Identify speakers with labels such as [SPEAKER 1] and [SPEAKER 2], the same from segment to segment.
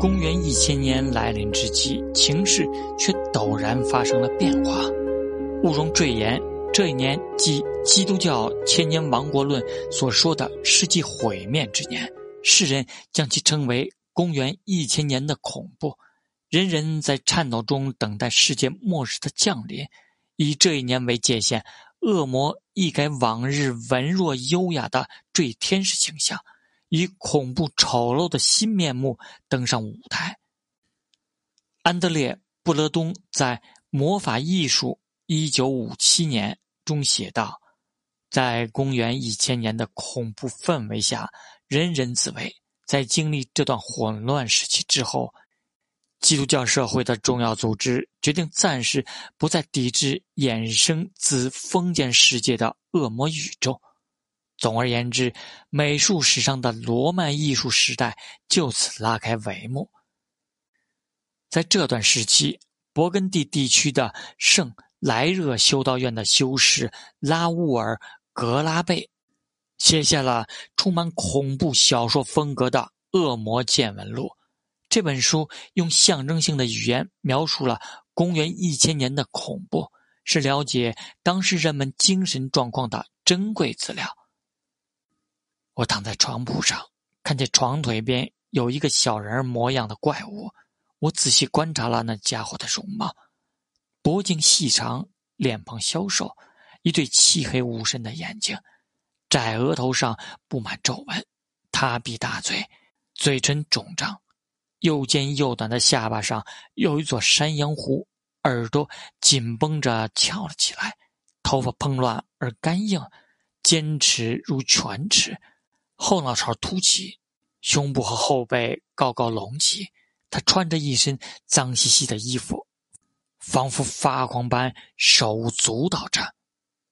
[SPEAKER 1] 公元一千年来临之际，情势却陡然发生了变化。毋庸赘言，这一年即基督教千年亡国论所说的世纪毁灭之年，世人将其称为公元一千年的恐怖。人人在颤抖中等待世界末日的降临。以这一年为界限，恶魔一改往日文弱优雅的坠天使形象。以恐怖丑陋的新面目登上舞台。安德烈·布勒东在《魔法艺术一九五七年》中写道：“在公元一千年的恐怖氛围下，人人自危。在经历这段混乱时期之后，基督教社会的重要组织决定暂时不再抵制衍生自封建世界的恶魔宇宙。”总而言之，美术史上的罗曼艺术时代就此拉开帷幕。在这段时期，勃艮第地区的圣莱热修道院的修士拉乌尔·格拉贝写下了充满恐怖小说风格的《恶魔见闻录》。这本书用象征性的语言描述了公元一千年的恐怖，是了解当时人们精神状况的珍贵资料。我躺在床铺上，看见床腿边有一个小人模样的怪物。我仔细观察了那家伙的容貌：脖颈细长，脸庞消瘦，一对漆黑无神的眼睛，窄额头上布满皱纹，塌鼻大嘴，嘴唇肿胀，又尖又短的下巴上有一座山羊胡，耳朵紧绷着翘了起来，头发蓬乱而干硬，尖齿如犬齿。后脑勺凸起，胸部和后背高高隆起。他穿着一身脏兮兮的衣服，仿佛发狂般手舞足蹈着。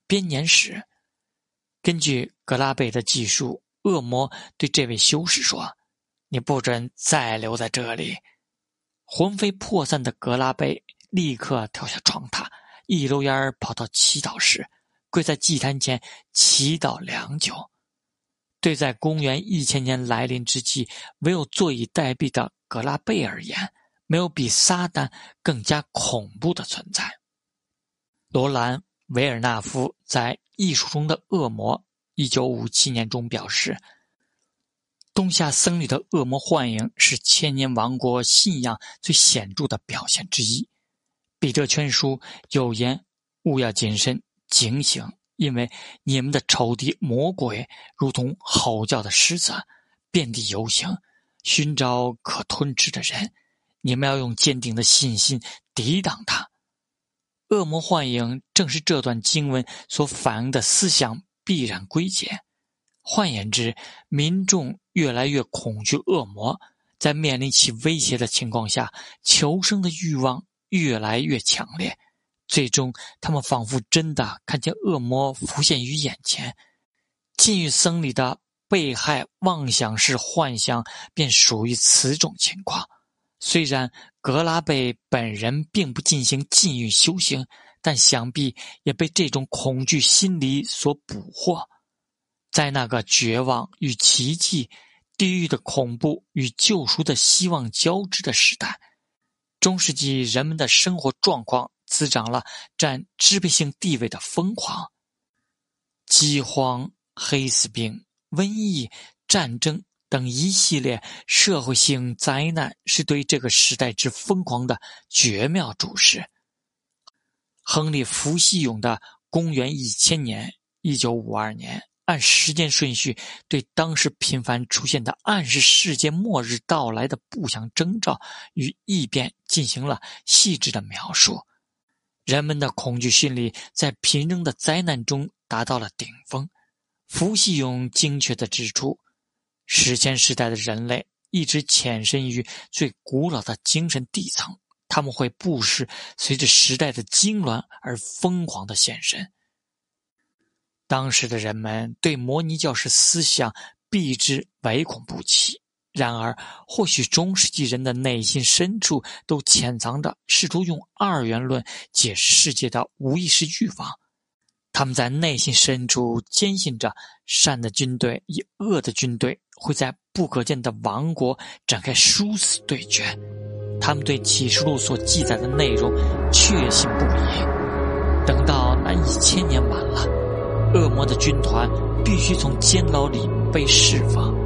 [SPEAKER 1] 编年史，根据格拉贝的记述，恶魔对这位修士说：“你不准再留在这里。”魂飞魄散的格拉贝立刻跳下床榻，一溜烟跑到祈祷室，跪在祭坛前祈祷良久。对在公元一千年来临之际唯有坐以待毙的格拉贝而言，没有比撒旦更加恐怖的存在。罗兰·维尔纳夫在《艺术中的恶魔》一九五七年中表示：“冬夏僧侣的恶魔幻影是千年王国信仰最显著的表现之一。”彼得全书有言：“勿要谨慎，警醒。”因为你们的仇敌魔鬼如同吼叫的狮子，遍地游行，寻找可吞吃的人。你们要用坚定的信心抵挡他。恶魔幻影正是这段经文所反映的思想必然归结。换言之，民众越来越恐惧恶魔，在面临其威胁的情况下，求生的欲望越来越强烈。最终，他们仿佛真的看见恶魔浮现于眼前。禁欲僧侣的被害妄想式幻想便属于此种情况。虽然格拉贝本人并不进行禁欲修行，但想必也被这种恐惧心理所捕获。在那个绝望与奇迹、地狱的恐怖与救赎的希望交织的时代，中世纪人们的生活状况。滋长了占支配性地位的疯狂。饥荒、黑死病、瘟疫、战争等一系列社会性灾难，是对这个时代之疯狂的绝妙注释。亨利·福西永的《公元一千年》（一九五二年）按时间顺序，对当时频繁出现的暗示世界末日到来的不祥征兆与异变进行了细致的描述。人们的恐惧心理在频仍的灾难中达到了顶峰。伏羲勇精确地指出，史前时代的人类一直潜身于最古老的精神地层，他们会不时随着时代的痉挛而疯狂地现身。当时的人们对摩尼教士思想避之唯恐不及。然而或许中世纪人的内心深处都潜藏着试图用二元论解释世界的无意识欲望。他们在内心深处坚信着善的军队与恶的军队会在不可见的王国展开殊死对决。他们对启示录所记载的内容确信不疑。等到那一千年晚了恶魔的军团必须从监牢里被释放